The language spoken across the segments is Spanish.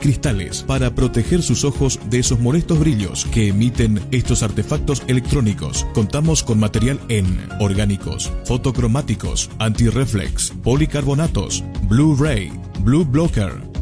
cristales para proteger sus ojos de esos molestos brillos que emiten estos artefactos electrónicos. Contamos con material en orgánicos, fotocromáticos, anti-reflex, policarbonatos, Blu-ray, Blue Blocker,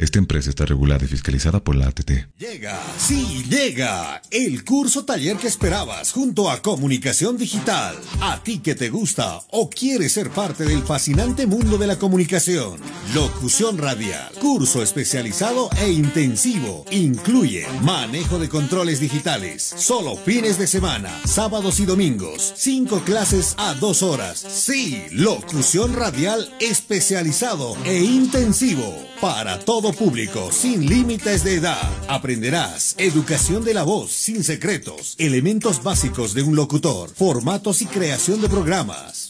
Esta empresa está regulada y fiscalizada por la ATT. Llega, sí, llega el curso taller que esperabas junto a Comunicación Digital. A ti que te gusta o quieres ser parte del fascinante mundo de la comunicación. Locución radial, curso especializado e intensivo. Incluye manejo de controles digitales, solo fines de semana, sábados y domingos. Cinco clases a dos horas. Sí, locución radial especializado e intensivo para todo público, sin límites de edad. Aprenderás educación de la voz, sin secretos, elementos básicos de un locutor, formatos y creación de programas,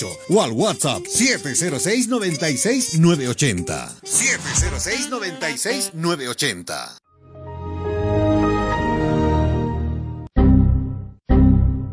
245-4548 o al WhatsApp 706-96-980. 706-96-980.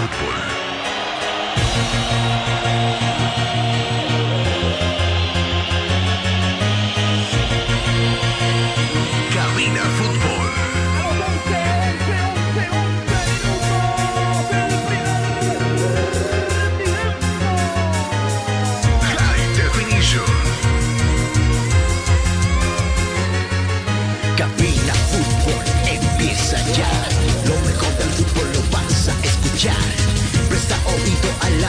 Cabina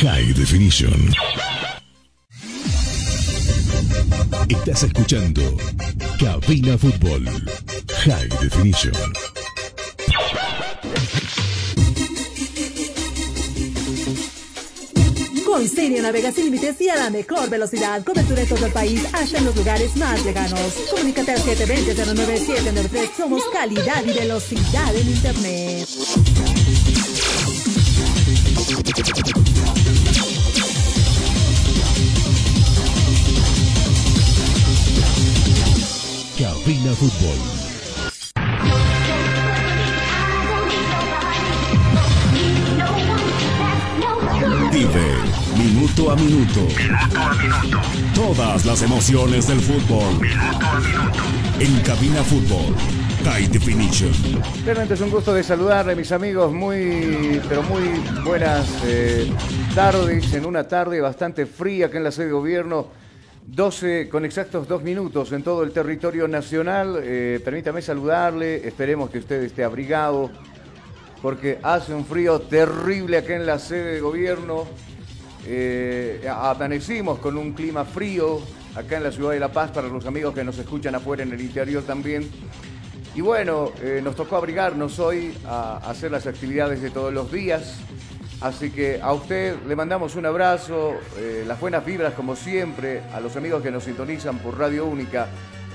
High Definition. Estás escuchando Cabina Fútbol High Definition. Con serie navega sin límites y a la mejor velocidad. Cobertura en todo el país, hasta en los lugares más lejanos. Comunícate al 720-09793. Somos calidad y velocidad en Internet. Cabina Fútbol. Vive minuto a minuto. Minuto a minuto. Todas las emociones del fútbol. Minuto a minuto. En Cabina Fútbol. High Definition. Realmente es un gusto de saludarle, mis amigos. Muy, pero muy buenas eh, tardes. En una tarde bastante fría acá en la sede de gobierno 12 con exactos dos minutos en todo el territorio nacional. Eh, permítame saludarle, esperemos que usted esté abrigado, porque hace un frío terrible acá en la sede de gobierno. Eh, amanecimos con un clima frío acá en la ciudad de La Paz para los amigos que nos escuchan afuera en el interior también. Y bueno, eh, nos tocó abrigarnos hoy a hacer las actividades de todos los días. Así que a usted le mandamos un abrazo, eh, las buenas vibras como siempre, a los amigos que nos sintonizan por Radio Única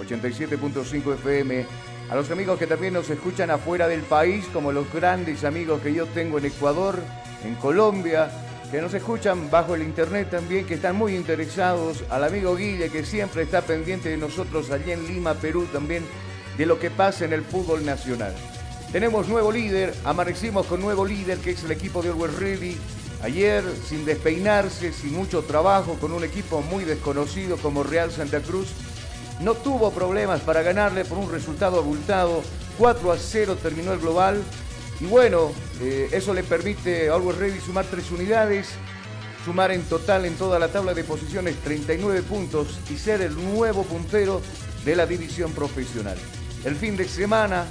87.5 FM, a los amigos que también nos escuchan afuera del país, como los grandes amigos que yo tengo en Ecuador, en Colombia, que nos escuchan bajo el internet también, que están muy interesados, al amigo Guille que siempre está pendiente de nosotros allí en Lima, Perú también, de lo que pasa en el fútbol nacional. Tenemos nuevo líder, amanecimos con nuevo líder que es el equipo de Always Ready. Ayer, sin despeinarse, sin mucho trabajo, con un equipo muy desconocido como Real Santa Cruz, no tuvo problemas para ganarle por un resultado abultado. 4 a 0 terminó el global. Y bueno, eh, eso le permite a Always Ready sumar tres unidades, sumar en total en toda la tabla de posiciones 39 puntos y ser el nuevo puntero de la división profesional. El fin de semana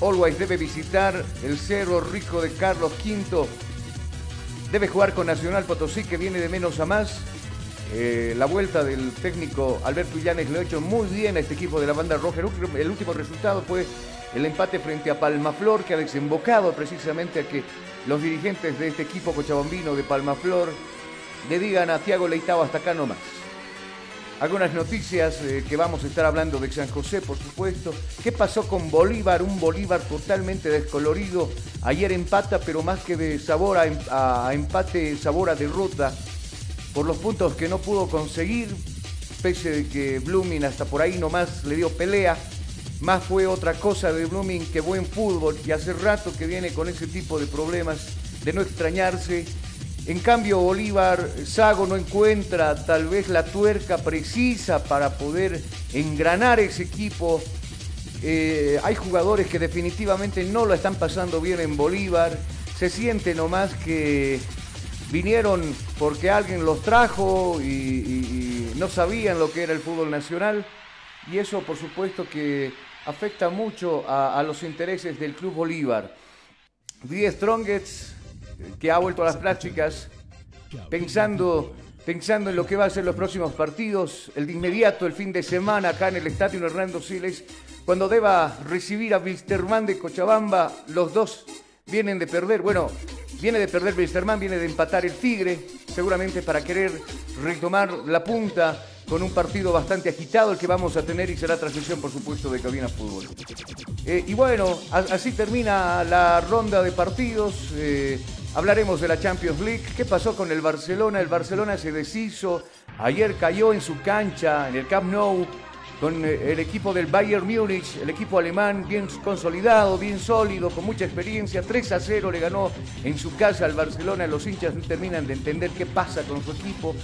Always debe visitar el Cerro Rico de Carlos V. Debe jugar con Nacional Potosí, que viene de menos a más. Eh, la vuelta del técnico Alberto Illanes lo ha hecho muy bien a este equipo de la banda roja. El último resultado fue el empate frente a Palmaflor, que ha desembocado precisamente a que los dirigentes de este equipo cochabombino de Palmaflor le digan a Tiago Leitao hasta acá nomás algunas noticias eh, que vamos a estar hablando de San José, por supuesto. ¿Qué pasó con Bolívar? Un Bolívar totalmente descolorido. Ayer empata, pero más que de sabor a, empate, sabor a derrota por los puntos que no pudo conseguir, pese de que Blooming hasta por ahí nomás le dio pelea. Más fue otra cosa de Blooming que buen fútbol y hace rato que viene con ese tipo de problemas de no extrañarse en cambio, Bolívar Sago no encuentra tal vez la tuerca precisa para poder engranar ese equipo. Eh, hay jugadores que definitivamente no lo están pasando bien en Bolívar. Se siente nomás que vinieron porque alguien los trajo y, no sabían lo que era el fútbol nacional. Y eso, por supuesto, que afecta mucho a, los intereses del Club Bolívar. Die Strongets, que ha vuelto a las prácticas, pensando, pensando en lo que va a ser los próximos partidos, el de inmediato, el fin de semana, acá en el Estadio Hernando Siles, cuando deba recibir a Wilstermann de Cochabamba, los dos vienen de perder, bueno, viene de perder Wilstermann, viene de empatar el Tigre, seguramente para querer retomar la punta con un partido bastante agitado el que vamos a tener y será transmisión, por supuesto, de Cabina Fútbol. Eh, y bueno, así termina la ronda de partidos. Eh, hablaremos de la Champions League. ¿Qué pasó con el Barcelona? El Barcelona se deshizo. Ayer cayó en su cancha, en el Camp Nou con eh, el equipo del Bayern Múnich, el equipo alemán bien consolidado, bien sólido, con mucha experiencia. 3 a 0 le ganó en su casa al Barcelona. Los hinchas no terminan de entender qué pasa con su equipo.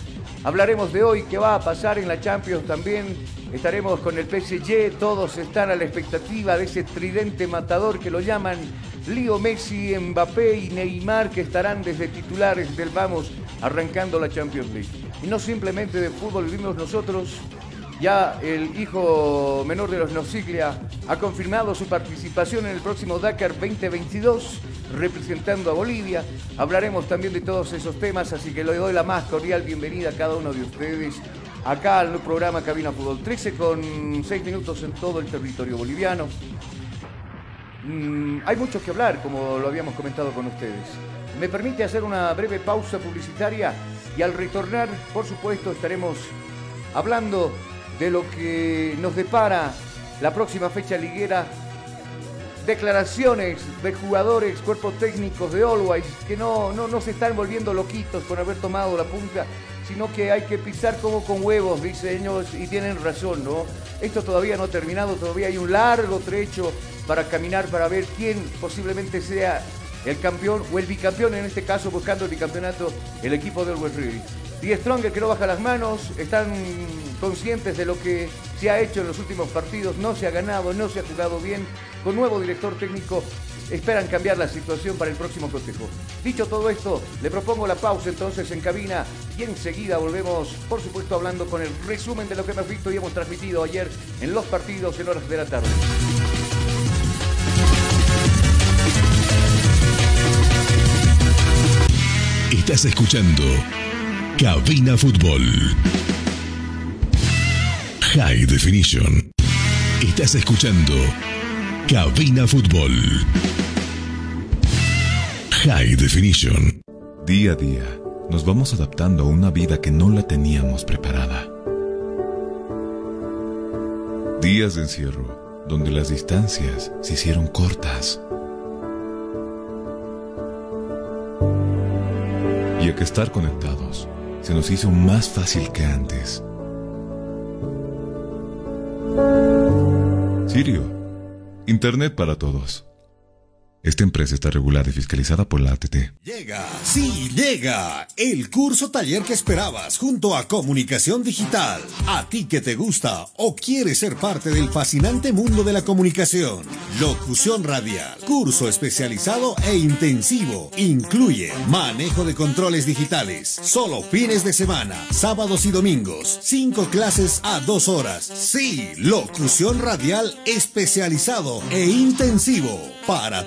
Hablaremos de hoy, qué va a pasar en la Champions también. Estaremos con el PSG, todos están a la expectativa de ese tridente matador que lo llaman Leo Messi, Mbappé y Neymar, que estarán desde titulares del Vamos arrancando la Champions League. Y no simplemente de fútbol vivimos nosotros ya el hijo menor de los Nosiglia ha confirmado su participación en el próximo Dakar 2022 representando a Bolivia. Hablaremos también de todos esos temas, así que le doy la más cordial bienvenida a cada uno de ustedes acá al programa Cabina Fútbol 13 con 6 minutos en todo el territorio boliviano. Mm, hay mucho que hablar, como lo habíamos comentado con ustedes. Me permite hacer una breve pausa publicitaria y al retornar, por supuesto, estaremos hablando de lo que nos depara la próxima fecha liguera. Declaraciones de jugadores, cuerpos técnicos de Always, que no, no, no se están volviendo loquitos por haber tomado la punta, sino que hay que pisar como con huevos, dicen ellos, y tienen razón, ¿no? Esto todavía no ha terminado, todavía hay un largo trecho para caminar, para ver quién posiblemente sea el campeón o el bicampeón, en este caso buscando el bicampeonato, el equipo del West Ready. Y Stronger que no baja las manos, están conscientes de lo que se ha hecho en los últimos partidos, no se ha ganado, no se ha jugado bien. Con nuevo director técnico esperan cambiar la situación para el próximo cotejo. Dicho todo esto, le propongo la pausa entonces en cabina y enseguida volvemos, por supuesto, hablando con el resumen de lo que hemos visto y hemos transmitido ayer en los partidos en horas de la tarde. Estás escuchando Cabina Fútbol. High Definition. Estás escuchando Cabina Fútbol. High Definition. Día a día nos vamos adaptando a una vida que no la teníamos preparada. Días de encierro donde las distancias se hicieron cortas. Que estar conectados se nos hizo más fácil que antes. Sirio, Internet para todos. Esta empresa está regulada y fiscalizada por la ATT. Llega, sí, llega el curso taller que esperabas junto a Comunicación Digital. A ti que te gusta o quieres ser parte del fascinante mundo de la comunicación. Locución radial, curso especializado e intensivo. Incluye manejo de controles digitales, solo fines de semana, sábados y domingos. Cinco clases a dos horas. Sí, locución radial especializado e intensivo para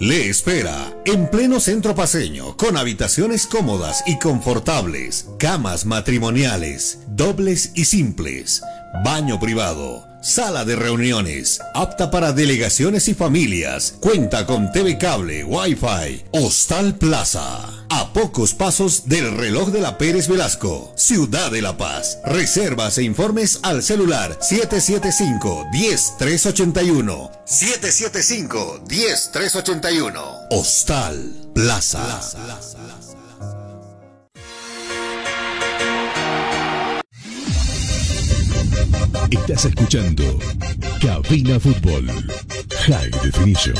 Le espera en pleno centro paseño, con habitaciones cómodas y confortables, camas matrimoniales, dobles y simples, baño privado, sala de reuniones, apta para delegaciones y familias, cuenta con TV cable, Wi-Fi, Hostal Plaza, a pocos pasos del reloj de la Pérez Velasco, Ciudad de La Paz. Reservas e informes al celular 775-10381. 775-10381. Hostal Plaza. Estás escuchando Cabina Fútbol High Definition.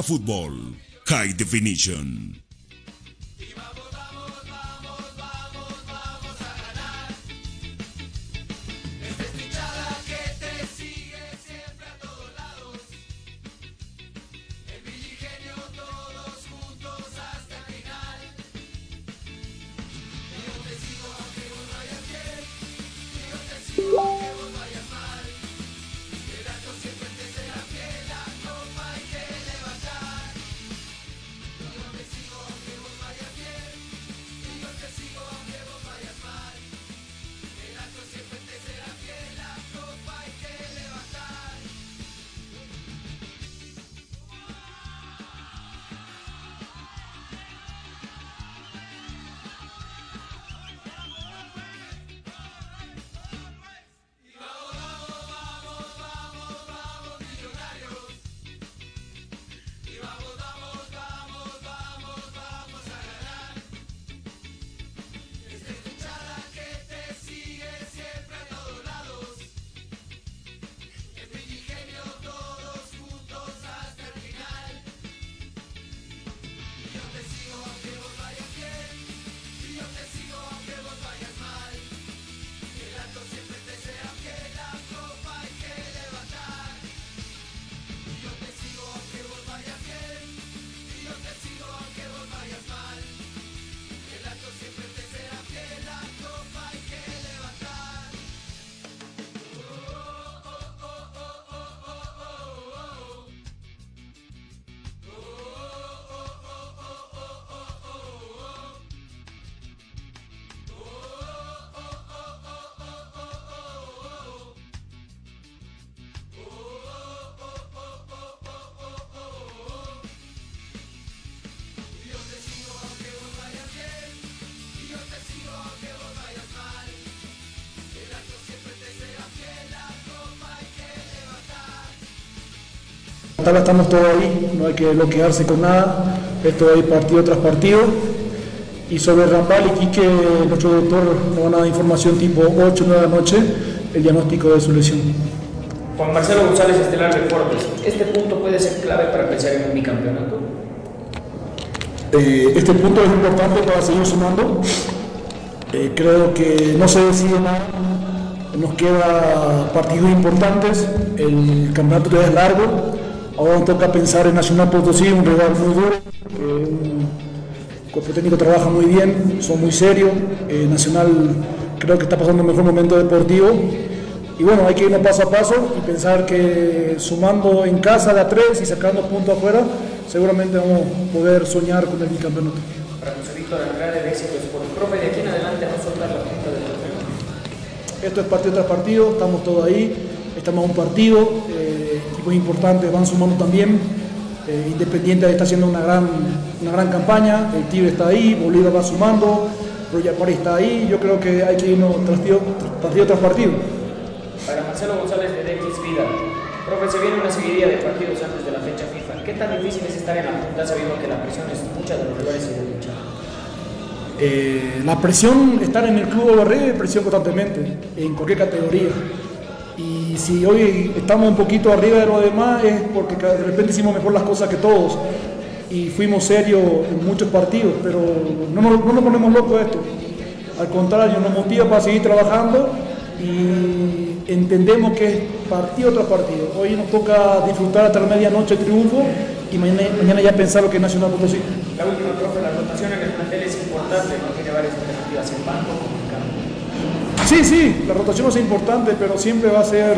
Fútbol High Definition. Estamos todos ahí, no hay que bloquearse con nada, esto hay partido tras partido. Y sobre Rambal y Quique, nuestro doctor nos van a dar información tipo 8 o 9 de la noche, el diagnóstico de su lesión. Juan Marcelo González Estelar Deportes, ¿este punto puede ser clave para pensar en un bicampeonato? Eh, este punto es importante para seguir sumando. Eh, creo que no se decide nada. Nos queda partidos importantes. El campeonato todavía es largo. Ahora toca pensar en Nacional Potosí, un rival muy duro. el cuerpo técnico trabaja muy bien, son muy serios. Eh, Nacional creo que está pasando un mejor momento deportivo. Y bueno, hay que irnos paso a paso y pensar que sumando en casa de a tres y sacando puntos afuera, seguramente vamos a poder soñar con el bicampeonato. Para José Víctor Andrade, el éxito es por el profe, de aquí en adelante no soltar la punta del torneo. Esto es partido tras partido, estamos todos ahí, estamos a un partido, eh, equipos importantes van sumando también. Eh, Independiente está haciendo una gran, una gran campaña, el Tigre está ahí, Bolívar va sumando, Royal está ahí, yo creo que hay que irnos partido, partido tras partido. Para Marcelo González de DX Vida, profe, se viene una seguidilla de partidos antes de la fecha FIFA. ¿Qué tan difícil es estar en la punta sabiendo que la presión es mucha de los rivales y de lucha? Eh, la presión, estar en el club de es presión constantemente, en cualquier categoría. Y si hoy estamos un poquito arriba de lo demás es porque de repente hicimos mejor las cosas que todos y fuimos serios en muchos partidos, pero no nos, no nos ponemos locos esto. Al contrario, nos motiva para seguir trabajando y entendemos que es partido tras partido. Hoy nos toca disfrutar hasta la medianoche el triunfo y mañana, mañana ya pensar lo que es Nacional Potosí. La última, profe, la rotación en el plantel es importante, no tiene varias alternativas en banco. Sí, sí, la rotación es importante, pero siempre va a ser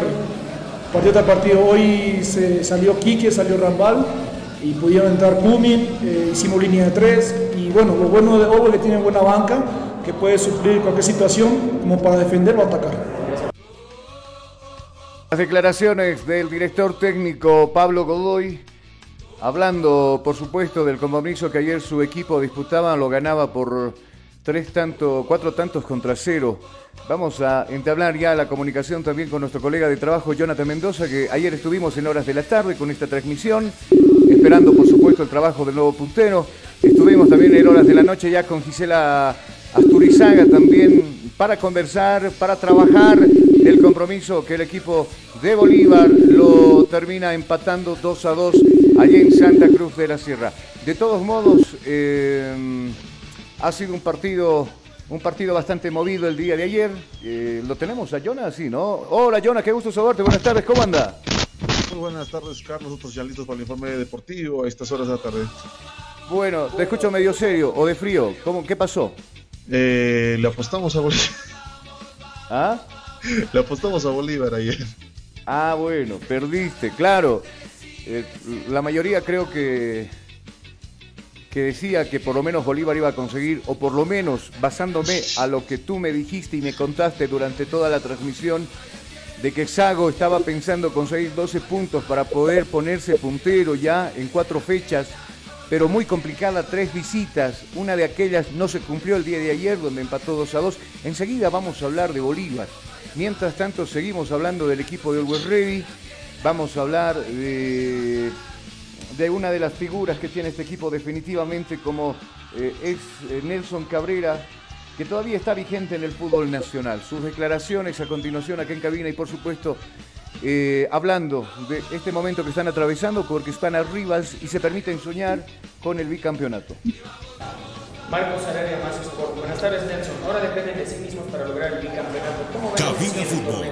partido tras partido. Hoy se salió Quique, salió Rambal y pudieron entrar Kumin, eh, hicimos línea de tres y bueno, lo bueno de Ovo es que tiene buena banca que puede suplir cualquier situación como para defender o atacar. Las declaraciones del director técnico Pablo Godoy, hablando por supuesto del compromiso que ayer su equipo disputaba, lo ganaba por tres tantos, cuatro tantos contra cero. Vamos a entablar ya la comunicación también con nuestro colega de trabajo Jonathan Mendoza, que ayer estuvimos en horas de la tarde con esta transmisión, esperando por supuesto el trabajo del nuevo puntero. Estuvimos también en horas de la noche ya con Gisela Asturizaga también para conversar, para trabajar el compromiso que el equipo de Bolívar lo termina empatando 2 a 2 allí en Santa Cruz de la Sierra. De todos modos, eh, ha sido un partido, un partido bastante movido el día de ayer. Eh, lo tenemos a Jonas, sí, ¿no? Hola Jonas, qué gusto saludarte. Buenas tardes, ¿cómo anda? Muy buenas tardes, Carlos. Nosotros ya listos para el informe deportivo a estas horas de la tarde. Bueno, te escucho medio serio o de frío. ¿Cómo, ¿Qué pasó? Eh, le apostamos a Bolívar. ¿Ah? Le apostamos a Bolívar ayer. Ah, bueno, perdiste, claro. Eh, la mayoría creo que, que decía que por lo menos Bolívar iba a conseguir, o por lo menos basándome a lo que tú me dijiste y me contaste durante toda la transmisión, de que Sago estaba pensando conseguir 12 puntos para poder ponerse puntero ya en cuatro fechas, pero muy complicada, tres visitas. Una de aquellas no se cumplió el día de ayer, donde empató 2 a 2. Enseguida vamos a hablar de Bolívar. Mientras tanto, seguimos hablando del equipo de Always Ready. Vamos a hablar de, de, una de las figuras que tiene este equipo definitivamente como eh, es eh, Nelson Cabrera, que todavía está vigente en el fútbol nacional. Sus declaraciones a continuación acá en cabina y por supuesto eh, hablando de este momento que están atravesando porque están arriba y se permiten soñar con el bicampeonato. Marcos Araria Más Sport. Buenas tardes, Nelson. Ahora dependen de sí mismos para lograr el bicampeonato. ¿Cómo ven Cabina Fútbol.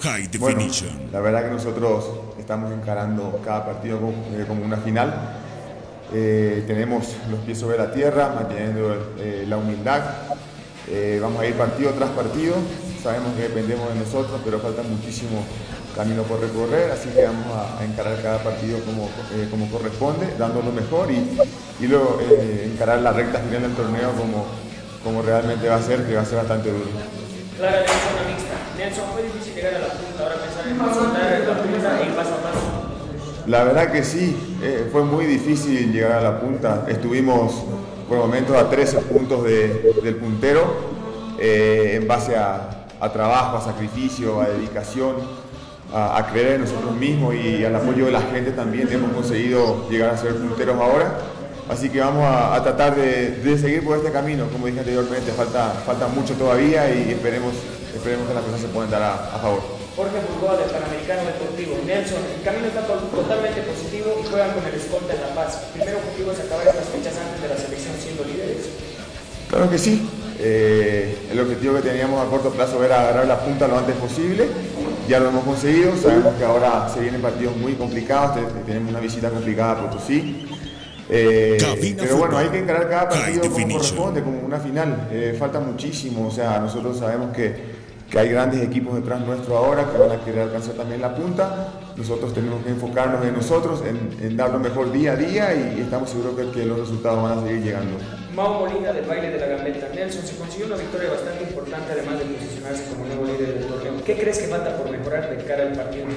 High Definition. Bueno, la verdad que nosotros estamos encarando cada partido como, eh, una final. Eh, tenemos los pies sobre la tierra, manteniendo eh, la humildad. Vamos a ir partido tras partido. Sabemos que dependemos de nosotros, pero falta muchísimo camino por recorrer, así que vamos a, a encarar cada partido como, como corresponde, dando lo mejor y, y luego encarar la recta final del torneo como, como realmente va a ser, que va a ser bastante duro. Fue difícil llegar a la punta, ahora pensar en la punta y paso a paso. La verdad que sí, eh, fue muy difícil llegar a la punta. Estuvimos por momentos a 13 puntos de, del puntero eh, en base a, trabajo, a sacrificio, a dedicación. a, creer en nosotros mismos y al apoyo de la gente también hemos conseguido llegar a ser punteros ahora. Así que vamos a, a tratar de, de seguir por este camino. Como dije anteriormente, falta, falta mucho todavía y esperemos, esperemos que las cosas se puedan dar a, a favor. Jorge Burgoa del Panamericano Deportivo. Nelson, el camino está to- totalmente positivo y juegan con el escolta en La Paz. El primer objetivo es acabar estas fechas antes de la selección siendo líderes. Claro que sí. Eh, el objetivo que teníamos a corto plazo era agarrar la punta lo antes posible. Ya lo hemos conseguido. Sabemos que ahora se vienen partidos muy complicados. Te- Tenemos una visita complicada a Potosí. Eh, pero bueno, hay que encarar cada partido como corresponde, como una final. Eh, falta muchísimo. O sea, nosotros sabemos que, que hay grandes equipos detrás nuestro ahora que van a querer alcanzar también la punta. Nosotros tenemos que enfocarnos en nosotros, en, en dar lo mejor día a día y, y estamos seguros que, que los resultados van a seguir llegando. Mau Molina del baile de la gambeta. Nelson, se consiguió una victoria bastante importante además de posicionarse como nuevo líder del torneo. ¿Qué crees que falta por mejorar de cara al partido en?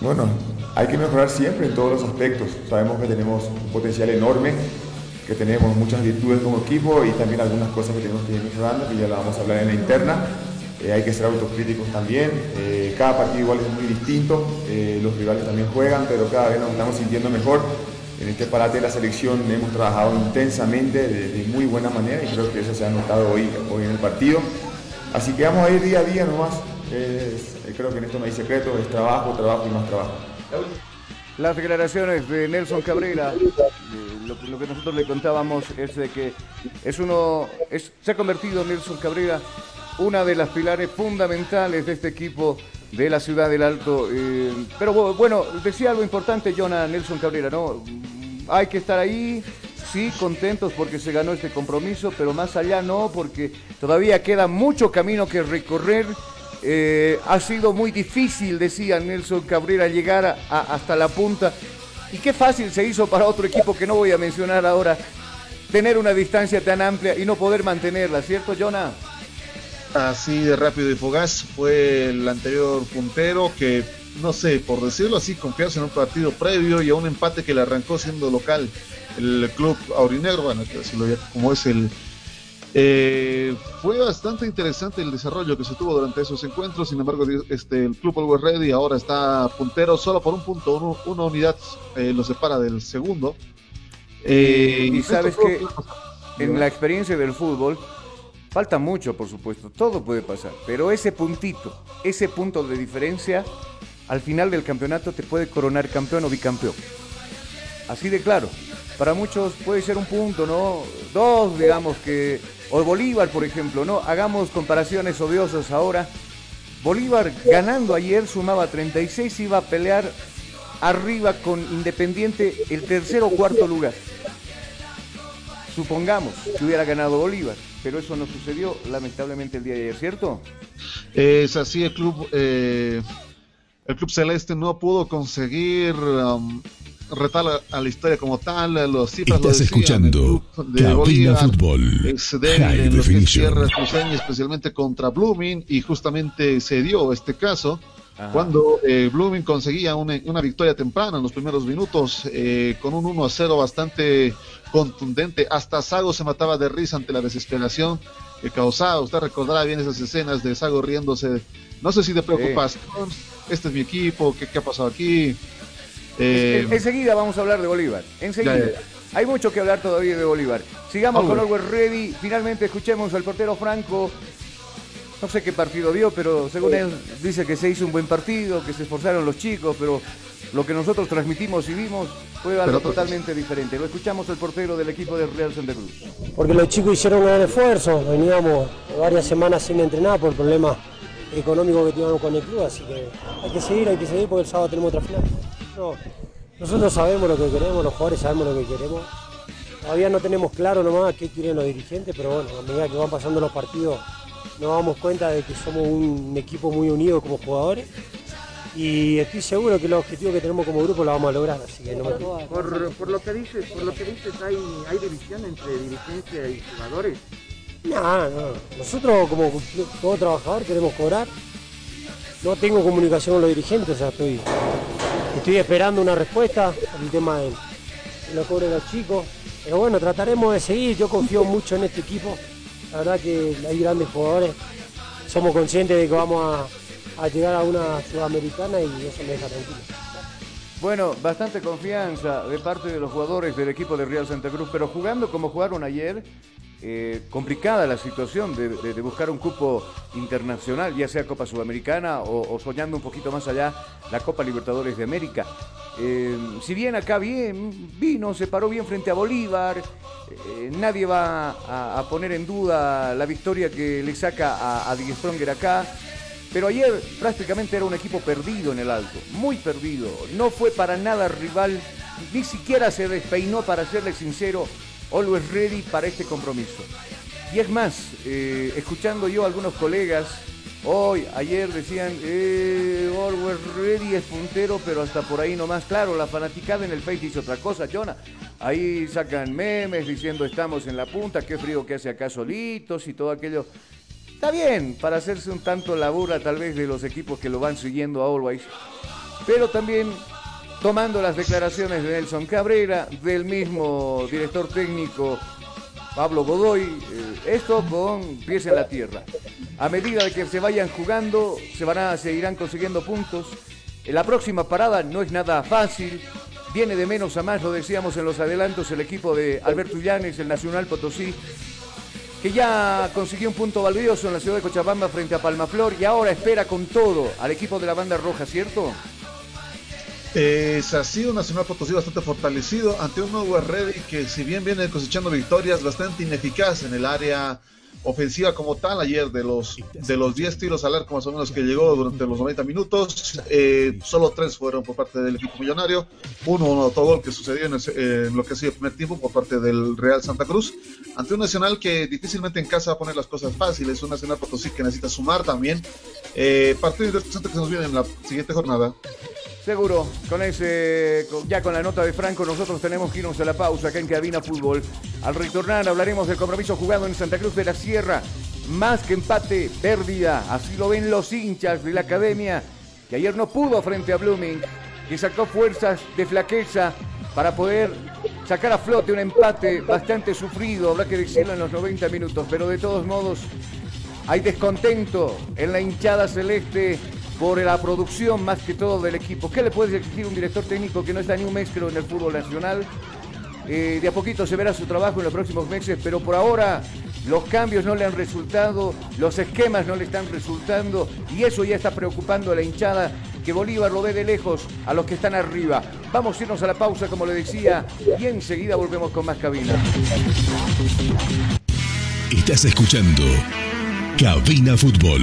Bueno, hay que mejorar siempre en todos los aspectos. Sabemos que tenemos un potencial enorme, que tenemos muchas virtudes como equipo y también algunas cosas que tenemos que ir mejorando, que ya lo vamos a hablar en la interna. Eh, hay que ser autocríticos también. Eh, cada partido igual es muy distinto, eh, los rivales también juegan, pero cada vez nos estamos sintiendo mejor. En este parate de la selección hemos trabajado intensamente, de, muy buena manera, y creo que eso se ha notado hoy, hoy en el partido. Así que vamos a ir día a día nomás. Creo que en esto no hay secreto, es trabajo, trabajo y más trabajo. Las declaraciones de Nelson Cabrera, lo, que nosotros le contábamos es de que es uno, se ha convertido Nelson Cabrera una de las pilares fundamentales de este equipo de la ciudad del Alto. eh, pero bu- bueno, decía algo importante Jonah Nelson Cabrera, ¿no? Mm, Hay que estar ahí, sí, contentos porque se ganó este compromiso, pero más allá no, porque todavía queda mucho camino que recorrer. Eh, ha sido muy difícil, decía Nelson Cabrera, llegar hasta la punta. Y qué fácil se hizo para otro equipo que no voy a mencionar ahora, tener una distancia tan amplia y no poder mantenerla, ¿cierto, Jonah? Así de rápido y fugaz fue el anterior puntero que, no sé, por decirlo así, confiarse en un partido previo y a un empate que le arrancó siendo local el club aurinegro, bueno, ya como es el... Eh, fue bastante interesante el desarrollo que se tuvo durante esos encuentros, sin embargo, este, el club Always Ready ahora está puntero solo por un punto, uno- una unidad eh, lo separa del segundo. Eh, y esto sabes que en la experiencia del fútbol falta mucho, por supuesto, todo puede pasar, pero ese puntito, ese punto de diferencia, al final del campeonato te puede coronar campeón o bicampeón. Así de claro. Para muchos puede ser un punto, ¿no? Dos, digamos que. O Bolívar, por ejemplo, ¿no? Hagamos comparaciones odiosas ahora. Bolívar ganando ayer sumaba 36, iba a pelear arriba con Independiente el tercer o cuarto lugar. Supongamos que hubiera ganado Bolívar, pero eso no sucedió lamentablemente el día de ayer, ¿cierto? Es así, el club, eh, el club celeste no pudo conseguir um, retar a, a la historia como tal. Los cifras lo Estás decían, escuchando de Cabina Bolívar Fútbol Es débil en lo que tierras cruceñas, especialmente contra Blooming, y justamente se dio este caso. Ajá. Cuando eh, Blooming conseguía una, una victoria temprana en los primeros minutos, eh, con un 1 a 0 bastante contundente, hasta Sago se mataba de risa ante la desesperación que causaba. Usted recordará bien esas escenas de Sago riéndose. No sé si de preocupación, este es mi equipo, ¿qué, qué ha pasado aquí? Eh, En- enseguida vamos a hablar de Bolívar. Enseguida. Ya, ya, Hay mucho que hablar todavía de Bolívar. Sigamos con. Always Ready. Finalmente escuchemos al portero Franco. No sé qué partido dio, pero según él dice que se hizo un buen partido, que se esforzaron los chicos, pero lo que nosotros transmitimos y vimos fue algo Pero totalmente diferente. Lo escuchamos al portero del equipo de Real Santa Cruz. porque los chicos hicieron un gran esfuerzo, veníamos varias semanas sin entrenar por problemas económicos que teníamos con el club, así que hay que seguir, hay que seguir porque el sábado tenemos otra final. No, nosotros sabemos lo que queremos, los jugadores sabemos lo que queremos. Todavía no tenemos claro nomás qué quieren los dirigentes, pero bueno, a medida que van pasando los partidos nos damos cuenta de que somos un equipo muy unido como jugadores y estoy seguro que los objetivos que tenemos como grupo los vamos a lograr, así que no me Por, por lo que dices, por lo que dices, hay, hay división entre dirigencia y jugadores. No, no. Nosotros como todo trabajador queremos cobrar. No tengo comunicación con los dirigentes, o sea, estoy, estoy esperando una respuesta el tema del de lo cobre de los chicos. Pero bueno, trataremos de seguir. Yo confío mucho en este equipo. La verdad que hay grandes jugadores. Somos conscientes de que vamos a, llegar a una sudamericana y eso me deja tranquilo. Bueno, bastante confianza de parte de los jugadores del equipo de Real Santa Cruz, pero jugando como jugaron ayer, eh, complicada la situación de, buscar un cupo internacional, ya sea Copa Sudamericana o, soñando un poquito más allá la Copa Libertadores de América. Eh, si bien acá bien, vino, se paró bien frente a Bolívar, eh, nadie va a, poner en duda la victoria que le saca a, a acá. Pero ayer prácticamente era un equipo perdido en el alto, muy perdido. No fue para nada rival, ni siquiera se despeinó, para serle sincero, always ready para este compromiso. Y es más, eh, escuchando yo a algunos colegas, hoy, ayer decían, eh, always ready es puntero, pero hasta por ahí nomás. Claro, la fanaticada en el Face dice otra cosa, Jonah. Ahí sacan memes diciendo estamos en la punta, qué frío que hace acá solitos y todo aquello. Está bien, para hacerse un tanto labura tal vez de los equipos que lo van siguiendo a Always, pero también tomando las declaraciones de Nelson Cabrera, del mismo director técnico Pablo Godoy, eh, esto con pies en la tierra. A medida de que se vayan jugando, se van a, se irán consiguiendo puntos. En la próxima parada no es nada fácil, viene de menos a más, lo decíamos en los adelantos, el equipo de Alberto Llanes, el Nacional Potosí, que ya consiguió un punto valioso en la ciudad de Cochabamba frente a Palmaflor y ahora espera con todo al equipo de la banda roja, ¿cierto? Es así un Nacional Potosí bastante fortalecido ante un nuevo Ready que si bien viene cosechando victorias bastante ineficaz en el área ofensiva como tal ayer de los de los 10 tiros al arco más o menos que llegó durante los 90 minutos eh, solo tres fueron por parte del equipo millonario uno un autogol que sucedió en, el- eh, en lo que ha sido el primer tiempo por parte del Real Santa Cruz ante un Nacional que difícilmente en casa va a poner las cosas fáciles un Nacional Potosí que necesita sumar también eh, partido interesante que se nos viene en la siguiente jornada Seguro, con ese, ya con la nota de Franco, nosotros tenemos que irnos a la pausa acá en Cabina Fútbol. Al retornar hablaremos del compromiso jugado en Santa Cruz de la Sierra. Más que empate, pérdida. Así lo ven los hinchas de la academia, que ayer no pudo frente a Blooming, que sacó fuerzas de flaqueza para poder sacar a flote un empate bastante sufrido, habrá que decirlo en los 90 minutos, pero de todos modos hay descontento en la hinchada celeste por la producción más que todo del equipo. ¿Qué le puede exigir un director técnico que no está ni un mes en el fútbol nacional? Eh, de a poquito se verá su trabajo en los próximos meses, pero por ahora los cambios no le han resultado, los esquemas no le están resultando y eso ya está preocupando a la hinchada que Bolívar lo ve de lejos a los que están arriba. Vamos a irnos a la pausa como le decía y enseguida volvemos con más cabina. Estás escuchando Cabina Fútbol.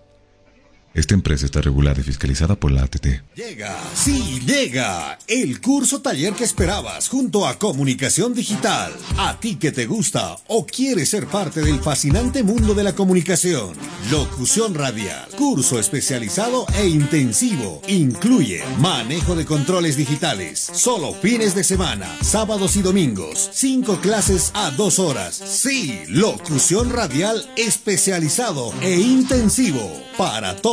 Esta empresa está regulada y fiscalizada por la ATT. Llega, sí, llega el curso taller que esperabas junto a Comunicación Digital. A ti que te gusta o quieres ser parte del fascinante mundo de la comunicación. Locución radial, curso especializado e intensivo. Incluye manejo de controles digitales, solo fines de semana, sábados y domingos. Cinco clases a dos horas. Sí, locución radial especializado e intensivo para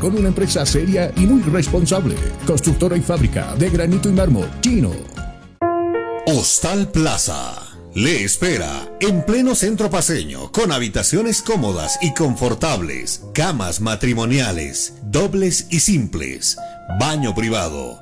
con una empresa seria y muy responsable. Constructora y fábrica de granito y mármol chino. Hostal Plaza. Le espera en pleno centro paseño con habitaciones cómodas y confortables, camas matrimoniales, dobles y simples, baño privado,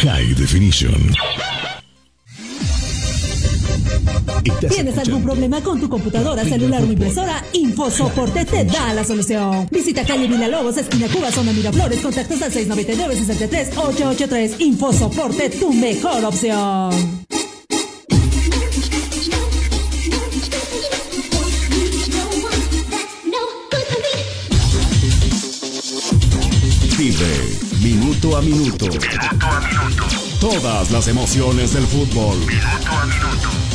High Definition. ¿Tienes algún problema con tu computadora, celular o impresora? Infosoporte te da la solución. Visita calle Villalobos, esquina Cuba, zona Miraflores, contactos al 699-63-883. Infosoporte, tu mejor opción. Minuto a minuto. Todas las emociones del fútbol.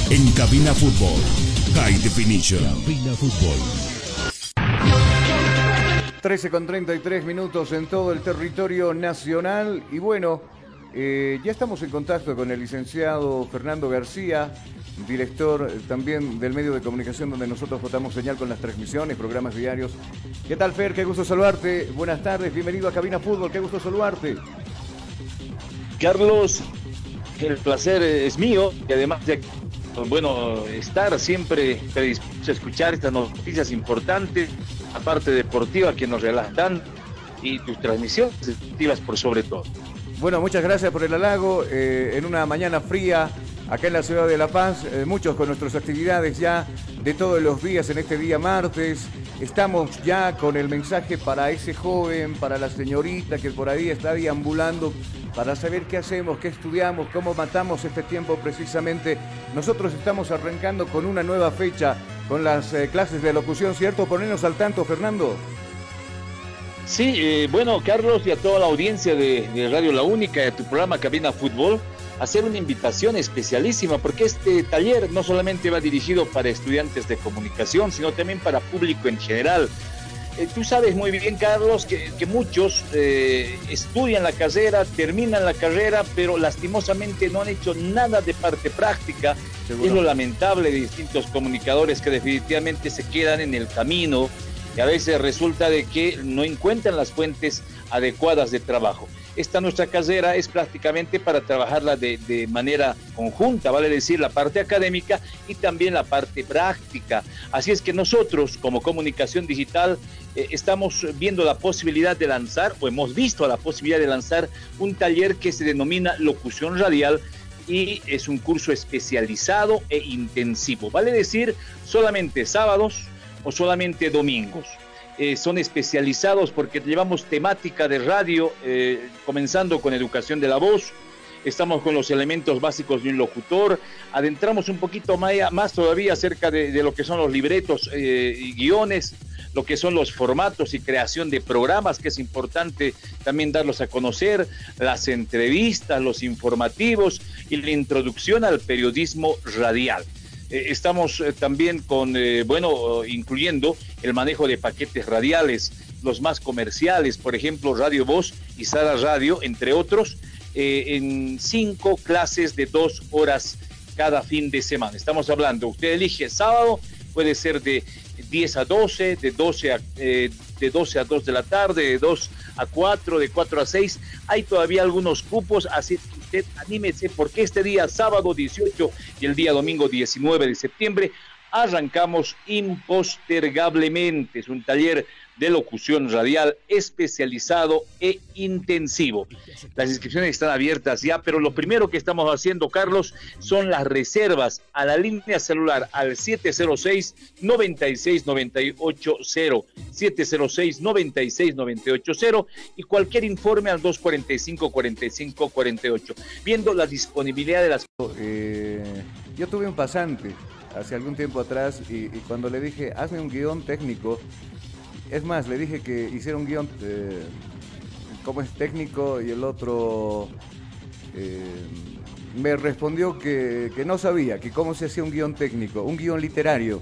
En Cabina Fútbol. High Definition. Cabina Fútbol. 13 con 33 minutos en todo el territorio nacional. Y bueno, eh, ya estamos en contacto con el licenciado Fernando García, director eh, también del medio de comunicación donde nosotros votamos señal con las transmisiones, programas diarios. ¿Qué tal, Fer? Qué gusto saludarte. Buenas tardes, bienvenido a Cabina Fútbol. Qué gusto saludarte. Carlos, el placer es mío y además de bueno, estar siempre predispuesto a escuchar estas noticias importantes, la parte deportiva que nos relatan y tus transmisiones deportivas por sobre todo. Bueno, muchas gracias por el halago. Eh, en una mañana fría, acá en la ciudad de La Paz, eh, muchos con nuestras actividades ya de todos los días en este día martes. Estamos ya con el mensaje para ese joven, para la señorita que por ahí está deambulando, para saber qué hacemos, qué estudiamos, cómo matamos este tiempo precisamente. Nosotros estamos arrancando con una nueva fecha, con las eh, clases de locución, ¿cierto? Ponernos al tanto, Fernando. Sí, eh, bueno, Carlos y a toda la audiencia de, de Radio La Única, de tu programa Cabina Fútbol, hacer una invitación especialísima porque este taller no solamente va dirigido para estudiantes de comunicación, sino también para público en general. Eh, tú sabes muy bien, Carlos, que, que muchos eh, estudian la carrera, terminan la carrera, pero lastimosamente no han hecho nada de parte práctica. Seguro. Es lo lamentable de distintos comunicadores que definitivamente se quedan en el camino y a veces resulta de que no encuentran las fuentes adecuadas de trabajo. Esta nuestra carrera es prácticamente para trabajarla de, manera conjunta, vale decir, la parte académica y también la parte práctica. Así es que nosotros, como comunicación digital, eh, estamos viendo la posibilidad de lanzar, o hemos visto la posibilidad de lanzar, un taller que se denomina locución radial y es un curso especializado e intensivo. Vale decir, solamente sábados o solamente domingos. Eh, son especializados porque llevamos temática de radio, eh, comenzando con educación de la voz, estamos con los elementos básicos de un locutor, adentramos un poquito más, todavía acerca de, lo que son los libretos eh, y guiones, lo que son los formatos y creación de programas, que es importante también darlos a conocer, las entrevistas, los informativos y la introducción al periodismo radial. Eh, estamos eh, también con, bueno, incluyendo el manejo de paquetes radiales, los más comerciales, por ejemplo, Radio Voz y Sara Radio, entre otros, eh, en cinco clases de dos horas cada fin de semana. Estamos hablando, usted elige sábado, puede ser de 10 a 12, de 12 a, eh, de 12 a 2 de la tarde, de 2 a 4, de 4 a 6. Hay todavía algunos cupos, así que usted anímese porque este día sábado 18 y el día domingo 19 de septiembre arrancamos impostergablemente. Es un taller de locución radial especializado e intensivo. Las inscripciones están abiertas ya, pero lo primero que estamos haciendo, Carlos, son las reservas a la línea celular al 706 96 706 96 y cualquier informe al 245 45 48. Viendo la disponibilidad de las... Eh, yo tuve un pasante hace algún tiempo atrás y, y cuando le dije, hazme un guion técnico, es más, le dije que hiciera un guion eh, como es técnico y el otro eh, me respondió que, no sabía, que cómo se hacía un guion técnico, un guion literario.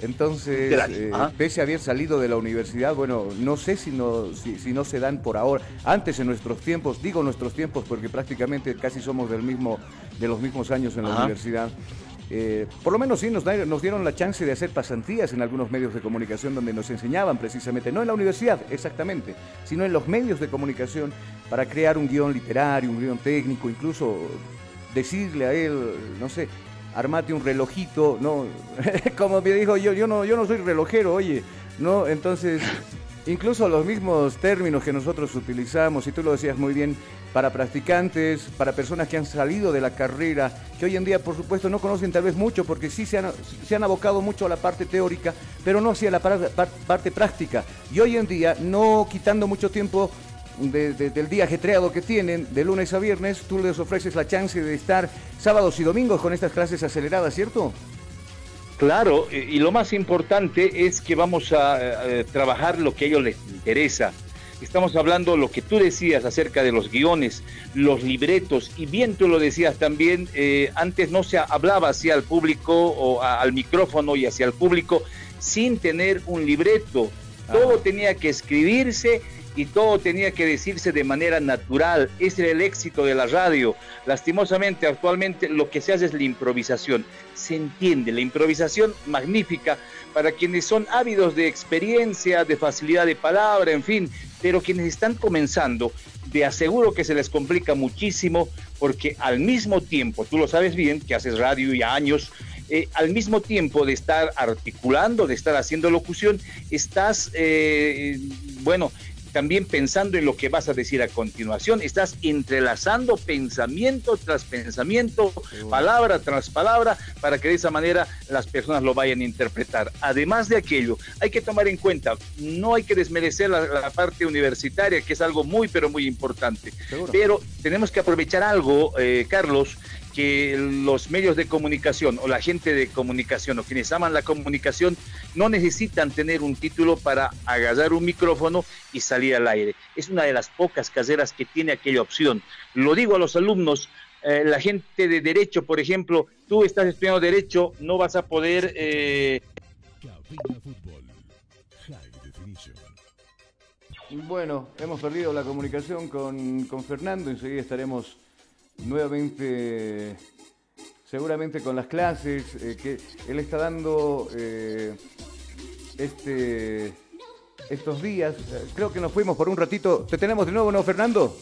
Entonces, eh, pese a haber salido de la universidad, bueno, no sé si no, si, no se dan por ahora. Antes en nuestros tiempos, digo nuestros tiempos porque prácticamente casi somos del mismo, de los mismos años en la universidad. Eh, por lo menos sí nos, nos, dieron la chance de hacer pasantías en algunos medios de comunicación donde nos enseñaban precisamente, no en la universidad exactamente, sino en los medios de comunicación para crear un guion literario, un guion técnico, incluso decirle a él, no sé, armate un relojito, no, como me dijo yo, yo no, yo no soy relojero, oye, no, entonces incluso los mismos términos que nosotros utilizamos, y tú lo decías muy bien, para practicantes, para personas que han salido de la carrera, que hoy en día por supuesto no conocen tal vez mucho porque sí se han, se han abocado mucho a la parte teórica, pero no hacia la parte práctica. Y hoy en día, no quitando mucho tiempo del día ajetreado que tienen, de lunes a viernes, tú les ofreces la chance de estar sábados y domingos con estas clases aceleradas, ¿cierto? Claro, y lo más importante es que vamos a, a trabajar lo que a ellos les interesa Estamos hablando lo que tú decías acerca de los guiones, los libretos, y bien tú lo decías también, eh, antes no se hablaba hacia el público o al micrófono y hacia el público sin tener un libreto. Todo tenía que escribirse y todo tenía que decirse de manera natural. Ese era el éxito de la radio. Lastimosamente, actualmente lo que se hace es la improvisación. Se entiende, la improvisación magnífica para quienes son ávidos de experiencia, de facilidad de palabra, en fin, pero quienes están comenzando, de aseguro que se les complica muchísimo porque al mismo tiempo, tú lo sabes bien, que haces radio y años, eh, al mismo tiempo de estar articulando, de estar haciendo locución, estás, eh, bueno, también pensando en lo que vas a decir a continuación, estás entrelazando pensamiento tras pensamiento, palabra tras palabra, para que de esa manera las personas lo vayan a interpretar. Además de aquello, hay que tomar en cuenta, no hay que desmerecer la, parte universitaria, que es algo muy, pero muy importante, pero tenemos que aprovechar algo, eh, Carlos, que los medios de comunicación o la gente de comunicación o quienes aman la comunicación no necesitan tener un título para agarrar un micrófono y salir al aire. Es una de las pocas caseras que tiene aquella opción. Lo digo a los alumnos, eh, la gente de derecho, por ejemplo, tú estás estudiando derecho, no vas a poder... Eh... Bueno, hemos perdido la comunicación con, con Fernando, enseguida estaremos nuevamente, seguramente con las clases eh, que él está dando eh, este, estos días. Creo que nos fuimos por un ratito. ¿Te tenemos de nuevo, no, Fernando?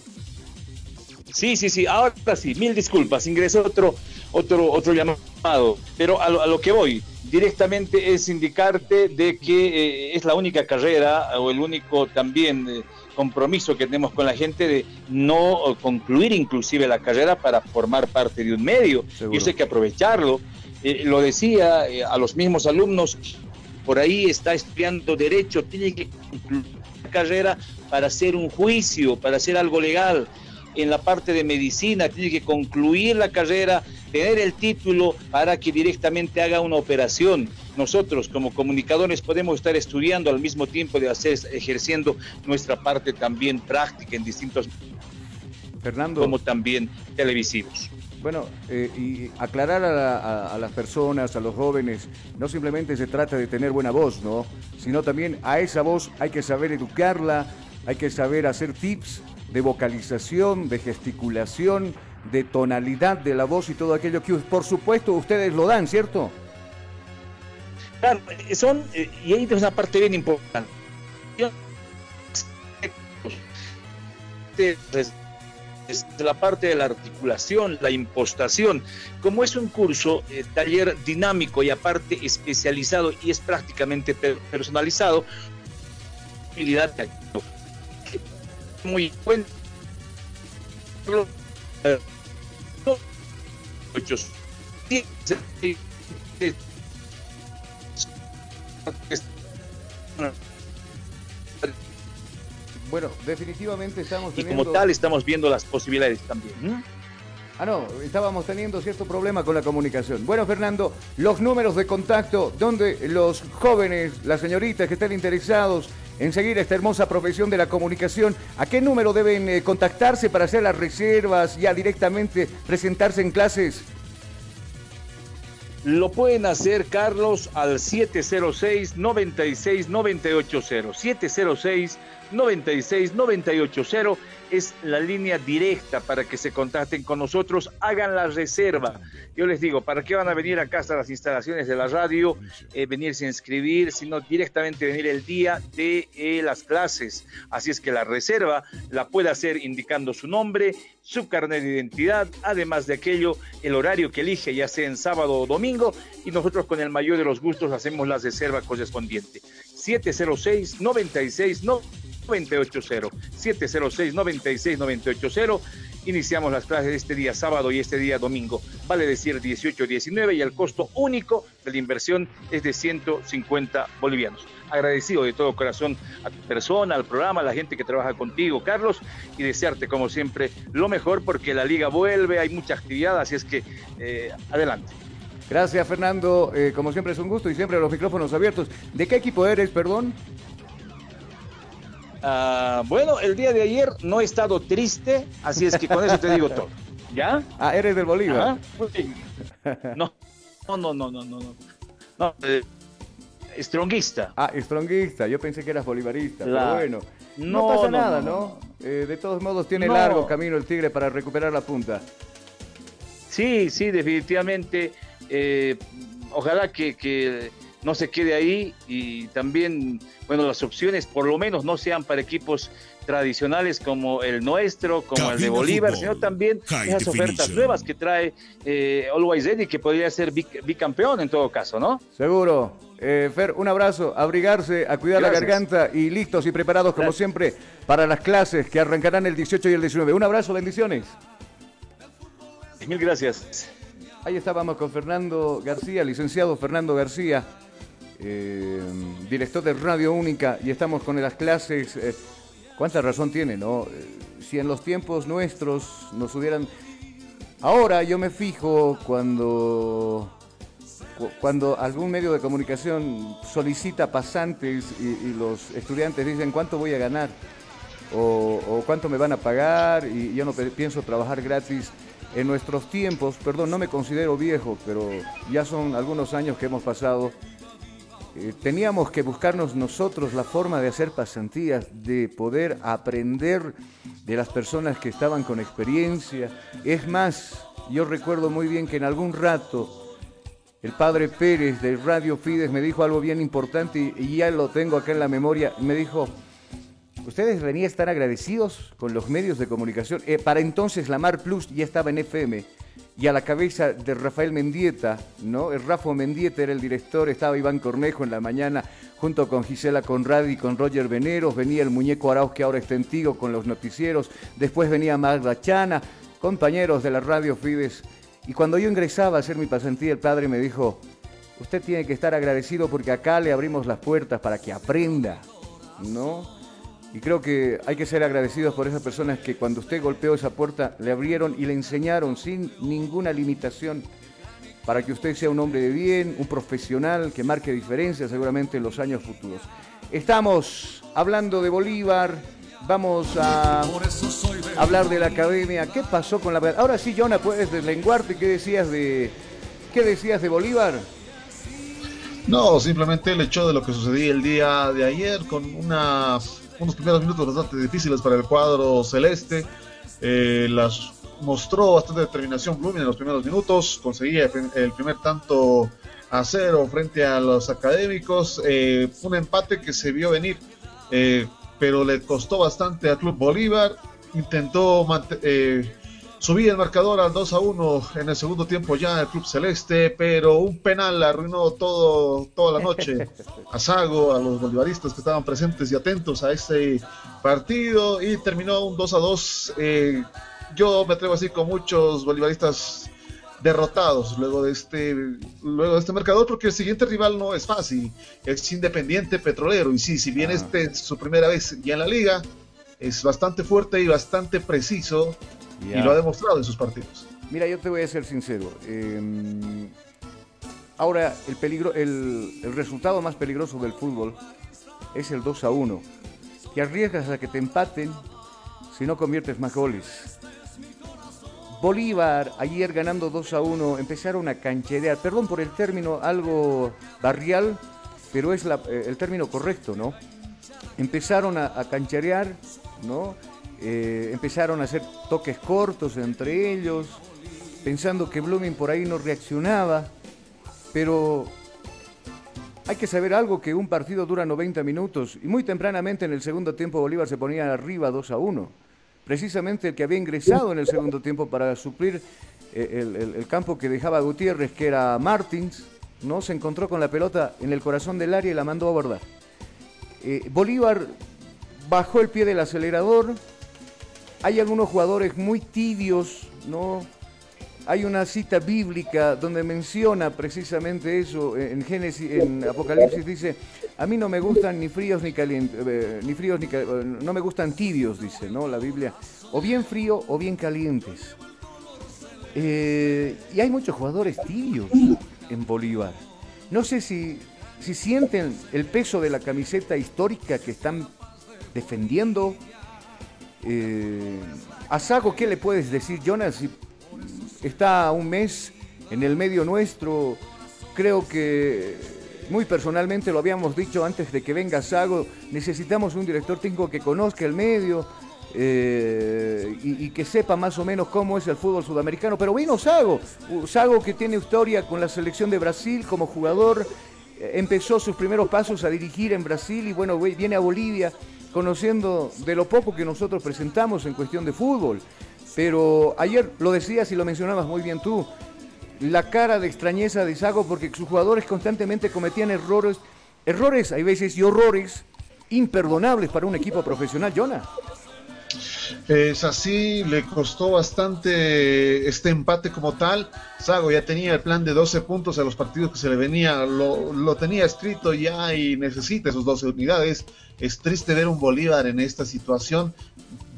Sí, sí, sí, ahora sí, mil disculpas, ingresó otro, otro, otro llamado, pero a lo, que voy directamente es indicarte de que eh, es la única carrera o el único también compromiso que tenemos con la gente de no concluir inclusive la carrera para formar parte de un medio. Y eso hay que aprovecharlo. Eh, lo decía eh, a los mismos alumnos, por ahí está estudiando derecho, tiene que concluir la carrera para hacer un juicio, para hacer algo legal. En la parte de medicina, tiene que concluir la carrera, tener el título para que directamente haga una operación. Nosotros como comunicadores podemos estar estudiando al mismo tiempo de hacer, ejerciendo nuestra parte también práctica en distintos Fernando. como también televisivos. Bueno, eh, y aclarar a, la- a- a las personas, a los jóvenes, no simplemente se trata de tener buena voz, ¿no? Sino también a esa voz hay que saber educarla, hay que saber hacer tips de vocalización, de gesticulación, de tonalidad de la voz y todo aquello que, por supuesto, ustedes lo dan, ¿cierto? Claro, eh, son, eh, y ahí es una parte bien importante. Es la parte de la articulación, la impostación. Como es un curso, eh, taller dinámico y aparte especializado y es prácticamente per- personalizado, habilidad. Muy buen Bueno, definitivamente estamos y teniendo... como tal estamos viendo las posibilidades también. Ah, no, estábamos teniendo cierto problema con la comunicación. Bueno, Fernando, los números de contacto donde los jóvenes, las señoritas que estén interesados en seguir esta hermosa profesión de la comunicación, ¿a qué número deben eh, contactarse para hacer las reservas, ya directamente presentarse en clases? Lo pueden hacer, Carlos, al 706-96-980. 706-96-980 es la línea directa para que se contacten con nosotros, hagan la reserva. Yo les digo, ¿para qué van a venir acá hasta las instalaciones de la radio, eh, venirse a inscribir, sino directamente venir el día de eh, las clases? Así es que la reserva la puede hacer indicando su nombre, su carnet de identidad, además de aquello, el horario que elige, ya sea en sábado o domingo, y nosotros con el mayor de los gustos hacemos la reserva correspondiente. 706 96 980 706 96 980 Iniciamos las clases este día sábado y este día domingo. Vale decir 18 19 y el costo único de la inversión es de 150 bolivianos. Agradecido de todo corazón a tu persona, al programa, a la gente que trabaja contigo, Carlos, y desearte como siempre lo mejor porque la liga vuelve, hay mucha actividad, así es que eh, adelante. Gracias, Fernando. Eh, como siempre es un gusto y siempre los micrófonos abiertos. ¿De qué equipo eres, perdón? Ah, bueno, el día de ayer no he estado triste, así es que con eso te digo todo. ¿Ya? Ah, eres del Bolívar. No, no, no, no, no, no. no. No, eh, stronguista. Ah, stronguista. Yo pensé que eras bolivarista, pero bueno. No, No, pasa no, nada, no, ¿no? Eh, de todos modos tiene No. largo camino el Tigre para recuperar la punta. Sí, sí, definitivamente. Eh, ojalá que, que no se quede ahí y también, bueno, las opciones por lo menos no sean para equipos tradicionales como el nuestro, como el de Bolívar, Fútbol. sino también esas ofertas nuevas que trae eh, Always Ready, que podría ser bic- bicampeón en todo caso, ¿no? Seguro. Eh, Fer, un abrazo, abrigarse, a cuidar la garganta y listos y preparados como Gracias. siempre para las clases que arrancarán el 18 y el 19. Un abrazo, bendiciones. Mil gracias. Ahí estábamos con Fernando García, licenciado Fernando García, eh, director de Radio Única, y estamos con las clases. eh, ¿Cuánta razón tiene, no? Eh, si en los tiempos nuestros nos hubieran... Ahora yo me fijo cuando, cu- cuando algún medio de comunicación solicita pasantes y, los estudiantes dicen cuánto voy a ganar o, cuánto me van a pagar y yo no pienso trabajar gratis. En nuestros tiempos, perdón, no me considero viejo, pero ya son algunos años que hemos pasado. eh, teníamos que buscarnos nosotros la forma de hacer pasantías, de poder aprender de las personas que estaban con experiencia. Es más, yo recuerdo muy bien que en algún rato el padre Pérez de Radio Fides me dijo algo bien importante y, y ya lo tengo acá en la memoria. Me dijo, ustedes a estar agradecidos con los medios de comunicación. Eh, para entonces la Mar Plus ya estaba en FM y a la cabeza de Rafael Mendieta, ¿no? El Rafa Mendieta era el director, estaba Iván Cornejo en la mañana junto con Gisela Conradi y con Roger Veneros, venía el muñeco Arauz que ahora está en con los noticieros, después venía Magda Chana, compañeros de la Radio Fides. Y cuando yo ingresaba a hacer mi pasantía, el padre me dijo, usted tiene que estar agradecido porque acá le abrimos las puertas para que aprenda, ¿no? Y creo que hay que ser agradecidos por esas personas que cuando usted golpeó esa puerta le abrieron y le enseñaron sin ninguna limitación para que usted sea un hombre de bien, un profesional que marque diferencias seguramente en los años futuros. Estamos hablando de Bolívar, vamos a hablar de la academia. ¿Qué pasó con la Ahora sí, Jonah, puedes deslenguarte. ¿Qué decías de qué decías de Bolívar? No, simplemente el hecho de lo que sucedía el día de ayer con una, unos primeros minutos bastante difíciles para el cuadro celeste. Eh, las mostró bastante determinación Blooming en los primeros minutos, conseguía el primer tanto a cero frente a los académicos, eh, un empate que se vio venir, eh, pero le costó bastante al Club Bolívar, intentó eh, subir el marcador al 2 a 1 en el segundo tiempo ya el Club Celeste, pero un penal arruinó todo, toda la noche a Sago, a los bolivaristas que estaban presentes y atentos a este partido y terminó un 2 a 2. yo me atrevo así con muchos bolivaristas derrotados luego de este luego de este marcador porque el siguiente rival no es fácil es Independiente Petrolero y sí si bien ah. este es su primera vez ya en la liga es bastante fuerte y bastante preciso y lo ha demostrado en sus partidos mira yo te voy a ser sincero em, ahora el peligro el, el, resultado más peligroso del fútbol es el 2 a 1 que arriesgas a que te empaten si no conviertes más goles Bolívar, ayer ganando 2 a 1, empezaron a cancherear, perdón por el término algo barrial, pero es eh, el término correcto, ¿no? Empezaron a, cancherear, ¿no? Eh, empezaron a hacer toques cortos entre ellos, pensando que Blooming por ahí no reaccionaba, pero hay que saber algo, que un partido dura 90 minutos y muy tempranamente en el segundo tiempo Bolívar se ponía arriba 2 a 1 precisamente el que había ingresado en el segundo tiempo para suplir eh, el, campo que dejaba Gutiérrez, que era Martins, ¿no? se encontró con la pelota en el corazón del área y la mandó a abordar. Eh, Bolívar bajó el pie del acelerador. Hay algunos jugadores muy tibios, ¿no? Hay una cita bíblica donde menciona precisamente eso en Génesis, en Apocalipsis dice, a mí no me gustan ni fríos ni calientes, eh, ni fríos ni no me gustan tibios, dice, ¿no? La Biblia, o bien frío o bien calientes. Eh, y hay muchos jugadores tibios en Bolívar. No sé si, si sienten el peso de la camiseta histórica que están defendiendo. Eh, a Sago, ¿qué le puedes decir, Jonas? está un mes en el medio nuestro. Creo que muy personalmente lo habíamos dicho antes de que venga Sago, necesitamos un director técnico que conozca el medio eh, y, que sepa más o menos cómo es el fútbol sudamericano. Pero vino Sago, Sago que tiene historia con la selección de Brasil como jugador, eh, empezó sus primeros pasos a dirigir en Brasil y bueno, viene a Bolivia conociendo de lo poco que nosotros presentamos en cuestión de fútbol. Pero ayer lo decías y lo mencionabas muy bien tú, la cara de extrañeza de Sago porque sus jugadores constantemente cometían errores, errores, hay veces, y horrores imperdonables para un equipo profesional, Jonah. Es así, le costó bastante este empate como tal. Sago ya tenía el plan de 12 puntos a los partidos que se le venía, lo, lo, tenía escrito ya y necesita esos 12 unidades. Es triste ver un Bolívar en esta situación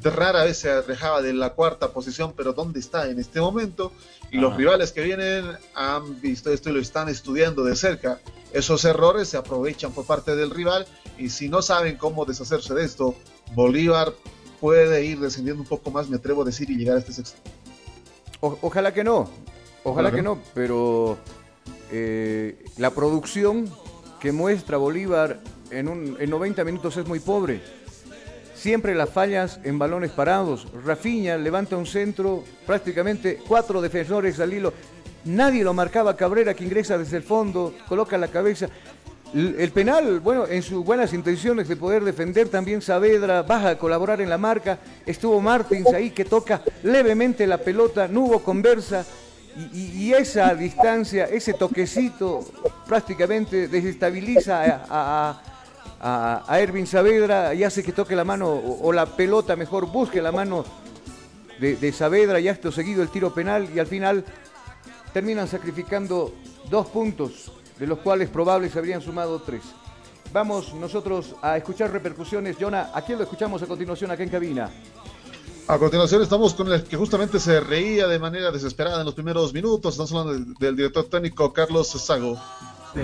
rara vez se alejaba de la cuarta posición, pero ¿dónde está en este momento? Y los rivales que vienen han visto esto y lo están estudiando de cerca. Esos errores se aprovechan por parte del rival y si no saben cómo deshacerse de esto, Bolívar puede ir descendiendo un poco más, me atrevo a decir, y llegar a este sexto. ojalá que no, ojalá, que no, pero eh, la producción que muestra Bolívar en, un, en 90 minutos es muy pobre Siempre las fallas en balones parados. Rafiña levanta un centro, prácticamente cuatro defensores al hilo. Nadie lo marcaba Cabrera que ingresa desde el fondo, coloca la cabeza. El penal, bueno, en sus buenas intenciones de poder defender también Saavedra, baja a colaborar en la marca. Estuvo Martins ahí que toca levemente la pelota, no hubo conversa. Y, esa distancia, ese toquecito, prácticamente desestabiliza a a, Ervin Saavedra y hace que toque la mano o, la pelota mejor, busque la mano de, Saavedra y esto seguido el tiro penal y al final terminan sacrificando dos puntos, de los cuales probables habrían sumado tres. vamos nosotros a escuchar repercusiones. Jonah, ¿a quién lo escuchamos a continuación acá en cabina? A continuación estamos con el que justamente se reía de manera desesperada en los primeros minutos. Estamos hablando del, del director técnico Carlos Sago. De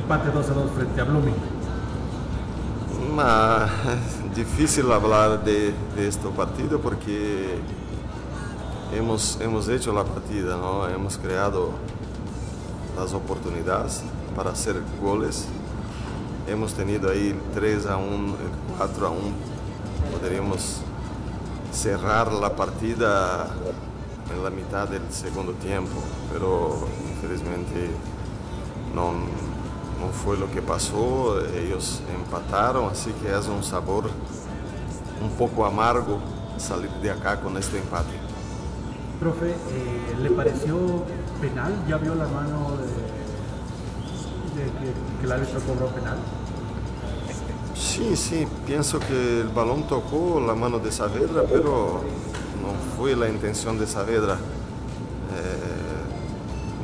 empate 2 a 2 frente a Blooming. Difícil hablar de, de este partido porque hemos, hemos hecho la partida, ¿no? hemos creado las oportunidades para hacer goles. Hemos tenido ahí 3 a 1, 4 a 1. Podríamos cerrar la partida en la mitad del segundo tiempo, pero infelizmente no, no fue lo que pasó. Ellos empataron, así que es un sabor un poco amargo salir de acá con este empate. Profe, eh, ¿le pareció penal? ¿Ya vio la mano de, que el árbitro cobró penal? Sí, sí, pienso que el balón tocó la mano de Saavedra, pero no fue la intención de Saavedra eh,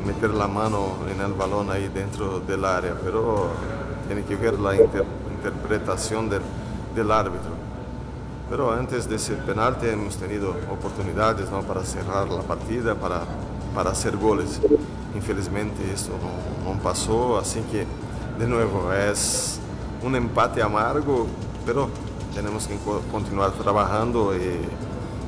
meter la mano en el balón ahí dentro del área, pero tiene que ver la inter- interpretación del, del árbitro. Pero antes de ese penalti hemos tenido oportunidades ¿no? para cerrar la partida, para, para hacer goles. Infelizmente esto no, no pasó, así que de nuevo es un empate amargo, pero tenemos que co- continuar trabajando y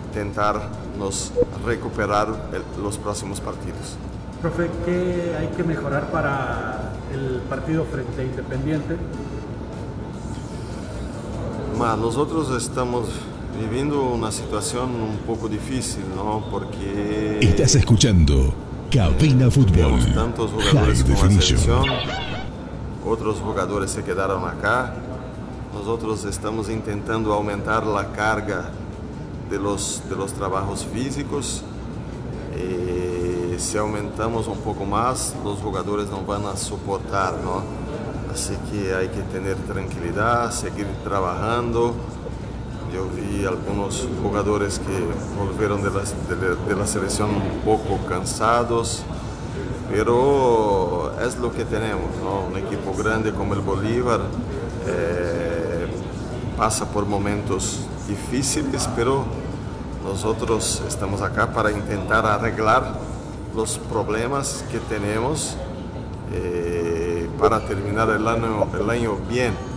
intentar nos recuperar el- los próximos partidos. Profe, ¿qué hay que mejorar para el partido frente a Independiente? Ma, nosotros estamos viviendo una situación un poco difícil, ¿no? Porque Estás escuchando Cabina Fútbol. tantos jugadores High con la selección, otros jugadores se quedaron acá. Nosotros estamos intentando aumentar la carga de los, de los trabajos físicos. Eh, si aumentamos un poco más, los jugadores no van a soportar, ¿no? Así que hay que tener tranquilidad, seguir trabajando. Yo vi algunos jugadores que volvieron de la, de la- selección un poco cansados, pero es lo que tenemos, ¿no? Un equipo grande como el Bolívar eh, pasa por momentos difíciles, pero nosotros estamos acá para intentar arreglar los problemas que tenemos eh, para terminar el año, el año bien.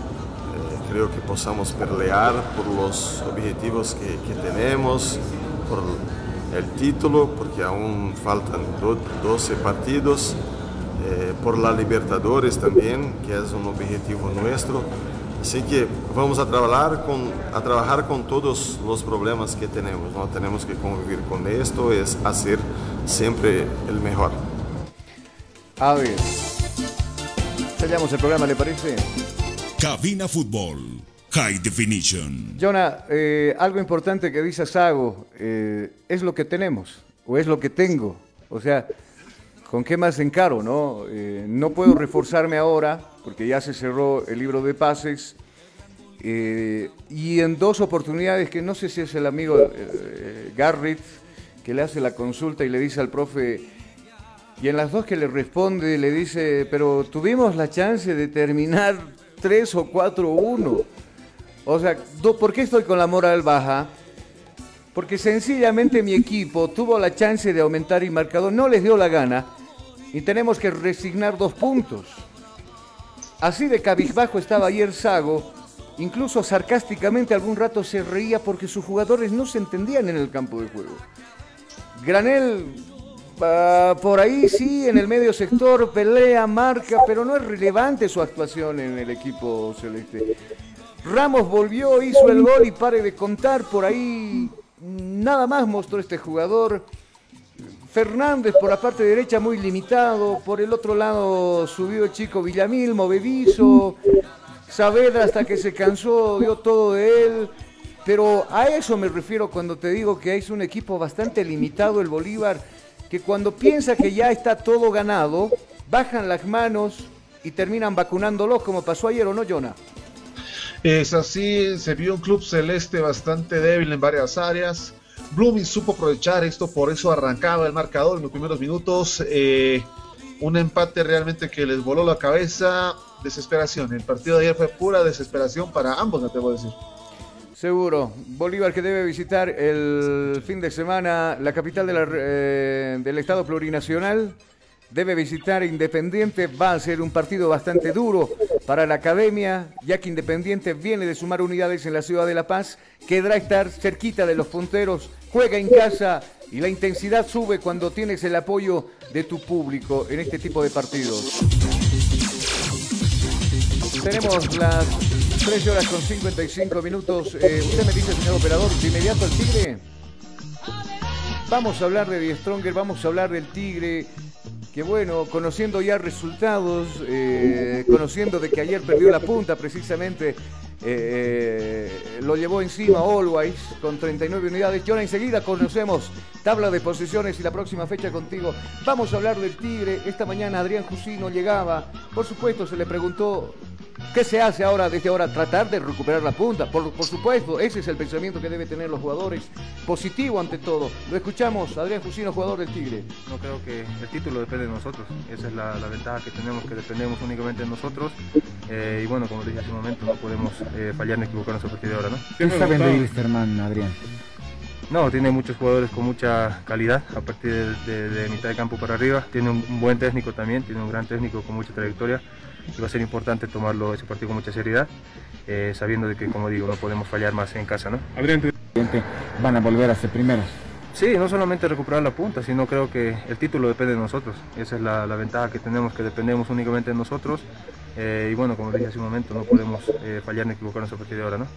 Creo que podamos pelear por los objetivos que, tenemos, por el título, porque aún faltan do- 12 partidos, eh, por la Libertadores también, que es un objetivo nuestro. Así que vamos a trabajar con, a trabajar con todos los problemas que tenemos. ¿no? Tenemos que convivir con esto, es hacer siempre el mejor. A ver. Sellamos el programa, ¿le parece? Cabina Fútbol. High Definition. Jonah, eh, algo importante que dice Sago, eh, es lo que tenemos, o es lo que tengo. O sea, ¿con qué más encaro, no? Eh, no puedo reforzarme ahora, porque ya se cerró el libro de pases. y en dos oportunidades, que no sé si es el amigo Garrett, que le hace la consulta y le dice al profe, y en las dos que le responde, le dice, pero tuvimos la chance de terminar 3 o 4-1. O sea, ¿por qué estoy con la moral baja? Porque sencillamente mi equipo tuvo la chance de aumentar el marcador, no les dio la gana y tenemos que resignar dos puntos. Así de cabizbajo estaba ayer Sago, incluso sarcásticamente algún rato se reía porque sus jugadores no se entendían en el campo de juego. Granel, ah, por ahí sí, en el medio sector, pelea, marca, pero no es relevante su actuación en el equipo celeste. Ramos volvió, hizo el gol y pare de contar, por ahí nada más mostró este jugador. Fernández por la parte derecha muy limitado, por el otro lado subió el chico Villamil, movedizo, Saavedra hasta que se cansó, dio todo de él. Pero a eso me refiero cuando te digo que es un equipo bastante limitado el Bolívar, que cuando piensa que ya está todo ganado, bajan las manos y terminan vacunándolos como pasó ayer, ¿o no, Jonah? Es así, se vio un club celeste bastante débil en varias áreas. Blooming supo aprovechar esto, por eso arrancaba el marcador en los primeros minutos. eh, un empate realmente que les voló la cabeza, desesperación. El partido de ayer fue pura desesperación para ambos, me atrevo a decir. Seguro. Bolívar que debe visitar el fin de semana la capital eh, del Estado plurinacional. Debe visitar Independiente. Va a ser un partido bastante duro para la academia, ya que Independiente viene de sumar unidades en la ciudad de La Paz. Quedará estar cerquita de los punteros. Juega en casa y la intensidad sube cuando tienes el apoyo de tu público en este tipo de partidos. Tenemos las 13 horas con 55 minutos. Eh, usted me dice, señor operador, de inmediato al Tigre. Vamos a hablar de Die Stronger, vamos a hablar del Tigre. Que bueno, conociendo ya resultados, eh, conociendo de que ayer perdió la punta precisamente, eh, lo llevó encima Always con 39 unidades. Y ahora enseguida conocemos tabla de posiciones y la próxima fecha contigo. Vamos a hablar del Tigre. Esta mañana Adrián Jusino llegaba. Por supuesto, se le preguntó ¿Qué se hace ahora desde ahora? Tratar de recuperar la punta. Por, por supuesto, ese es el pensamiento que deben tener los jugadores. Positivo ante todo. Lo escuchamos, Adrián Jusino, jugador del Tigre. No creo que el título depende de nosotros. Esa es la, la ventaja que tenemos, que dependemos únicamente de nosotros. Eh, y bueno, como dije hace un momento, no podemos eh, fallar ni equivocarnos a partir de ahora. ¿no? ¿Qué saben de Wilstermann, Adrián? No, tiene muchos jugadores con mucha calidad a partir de, de, de mitad de campo para arriba. Tiene un, un buen técnico también, tiene un gran técnico con mucha trayectoria y va a ser importante tomarlo ese partido con mucha seriedad, eh, sabiendo de que, como digo, no podemos fallar más en casa. ¿no? van a volver a ser primeros. Sí, no solamente recuperar la punta, sino creo que el título depende de nosotros. Esa es la, la ventaja que tenemos, que dependemos únicamente de nosotros. Eh, y bueno, como dije hace un momento, no podemos eh, fallar ni equivocarnos a partir de ahora, ¿no?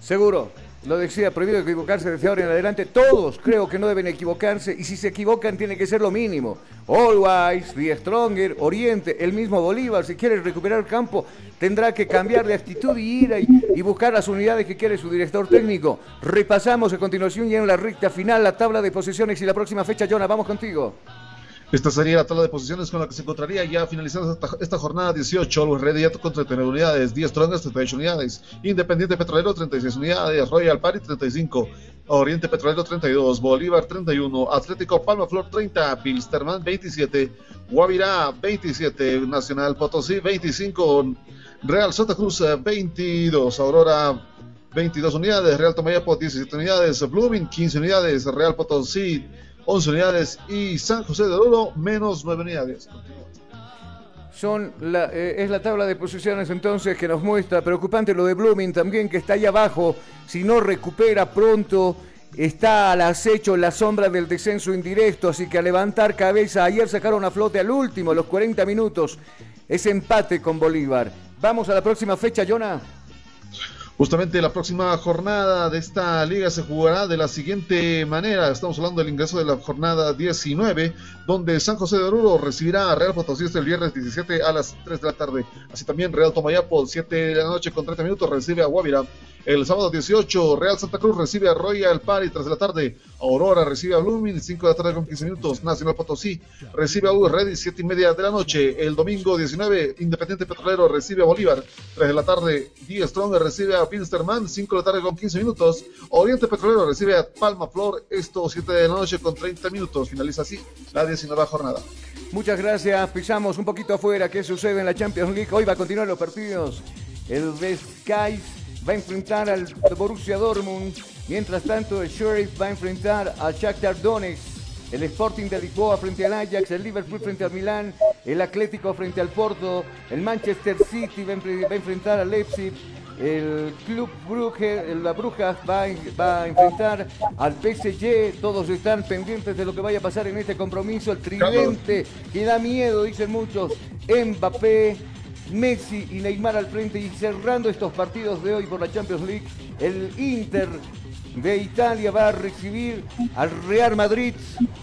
Seguro, lo decía, prohibido equivocarse desde ahora en adelante. Todos creo que no deben equivocarse y si se equivocan tiene que ser lo mínimo. Always, The Stronger, Oriente, el mismo Bolívar, si quiere recuperar campo, tendrá que cambiar de actitud y ir y, y buscar las unidades que quiere su director técnico. Repasamos a continuación ya en la recta final la tabla de posiciones y la próxima fecha, Jonah, vamos contigo. Esta sería la tabla de posiciones con la que se encontraría ya finalizando esta, jornada 18. Always Ready ya con 39 unidades, 10 Strongers 38 unidades, Independiente Petrolero 36 unidades, Royal Party 35, Oriente Petrolero 32, Bolívar 31, Atlético Palma Flor 30, Bilsterman 27, Guavirá 27, Nacional Potosí 25, Real Santa Cruz 22, Aurora 22 unidades, Real Tomayapo 17 unidades, Blooming 15 unidades, Real Potosí 11 unidades y San José de Oro menos 9 unidades. Son eh, es la tabla de posiciones entonces que nos muestra preocupante lo de Blooming también que está ahí abajo. Si no recupera pronto, está al acecho la sombra del descenso indirecto. Así que a levantar cabeza. Ayer sacaron a flote al último, los 40 minutos. Ese empate con Bolívar. Vamos a la próxima fecha, Jonah. Justamente la próxima jornada de esta liga se jugará de la siguiente manera. Estamos hablando del ingreso de la jornada 19, donde San José de Oruro recibirá a Real Potosí este el viernes 17 a las 3 de la tarde. Así también Real Tomayapo, 7 de la noche con 30 minutos, recibe a Guavira. El sábado 18, Real Santa Cruz recibe a Royal Party 3 de la tarde. Aurora recibe a Blooming 5 de la tarde con 15 minutos. Nacional Potosí recibe a U Ready 7 y media de la noche. El domingo 19, Independiente Petrolero recibe a Bolívar 3 de la tarde. D. Strong recibe a Pinsterman 5 de la tarde con 15 minutos. Oriente Petrolero recibe a Palma Flor, esto 7 de la noche con 30 minutos. Finaliza así la 19 jornada. Muchas gracias. Pisamos un poquito afuera. ¿Qué sucede en la Champions League? Hoy va a continuar los partidos. El Guys va a enfrentar al Borussia Dortmund. Mientras tanto, el Sheriff va a enfrentar al Shakhtar Donetsk. El Sporting de Lisboa frente al Ajax, el Liverpool frente al Milán, el Atlético frente al Porto, el Manchester City va a enfrentar al Leipzig, el Club Brugge, la Brujas va, a- va a enfrentar al PSG. Todos están pendientes de lo que vaya a pasar en este compromiso. El tridente que da miedo, dicen muchos. Mbappé, Messi y Neymar al frente y cerrando estos partidos de hoy por la Champions League, el Inter de Italia va a recibir al Real Madrid.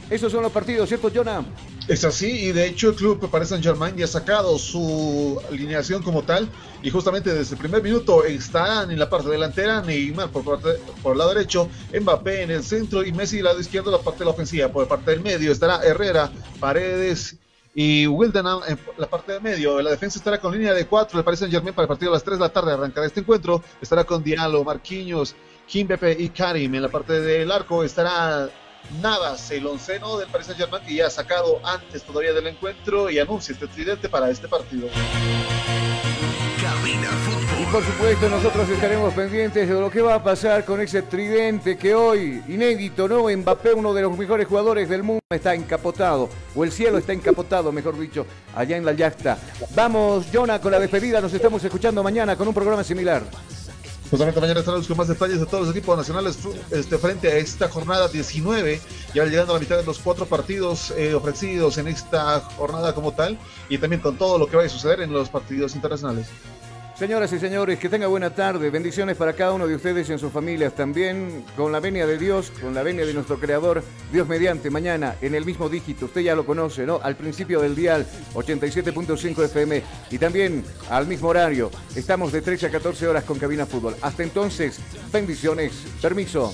Esos son los partidos, ¿cierto, Jonah? Es así, y de hecho el club Paris Saint Germain ya ha sacado su alineación como tal, y justamente desde el primer minuto estarán en la parte delantera Neymar por, parte, por el lado derecho, Mbappé en el centro y Messi del lado izquierdo la parte de la ofensiva. Por parte del medio estará Herrera, Paredes y Wildenham en la parte del medio. La defensa estará con línea de cuatro, el Paris Saint Germain para el partido a las 3 de la tarde arrancará este encuentro. Estará con Diallo, Marquinhos, Kimbepe y Karim. En la parte del arco estará Navas, el onceno del Paris Saint Germain, que ya ha sacado antes todavía del encuentro y anuncia este tridente para este partido. Y por supuesto nosotros estaremos pendientes de lo que va a pasar con ese tridente que hoy, inédito, ¿no? Mbappé, uno de los mejores jugadores del mundo, está encapotado, o el cielo está encapotado, mejor dicho, allá en la yacta. Vamos, Jonah, con la despedida, nos estamos escuchando mañana con un programa similar. Justamente mañana estaremos con más detalles de todos los equipos nacionales este, frente a esta jornada 19, ya llegando a la mitad de los cuatro partidos eh, ofrecidos en esta jornada como tal, y también con todo lo que vaya a suceder en los partidos internacionales. Señoras y señores, que tenga buena tarde. Bendiciones para cada uno de ustedes y en sus familias. También con la venia de Dios, con la venia de nuestro Creador, Dios mediante, mañana en el mismo dígito. Usted ya lo conoce, ¿no? Al principio del dial, 87.5 FM. Y también al mismo horario. Estamos de 13 a 14 horas con Cabina Fútbol. Hasta entonces, bendiciones. Permiso.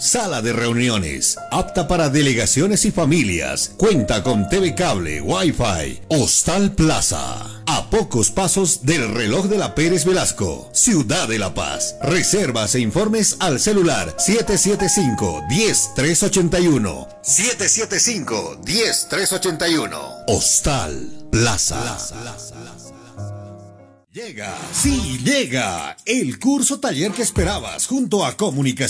sala de reuniones, apta para delegaciones y familias, cuenta con TV cable, Wi-Fi, Hostal Plaza. A pocos pasos del reloj de la Pérez Velasco, Ciudad de La Paz. Reservas e informes al celular 775-10381. 775-10381. Hostal Plaza. Llega, sí, llega el curso taller que esperabas junto a Comunicación.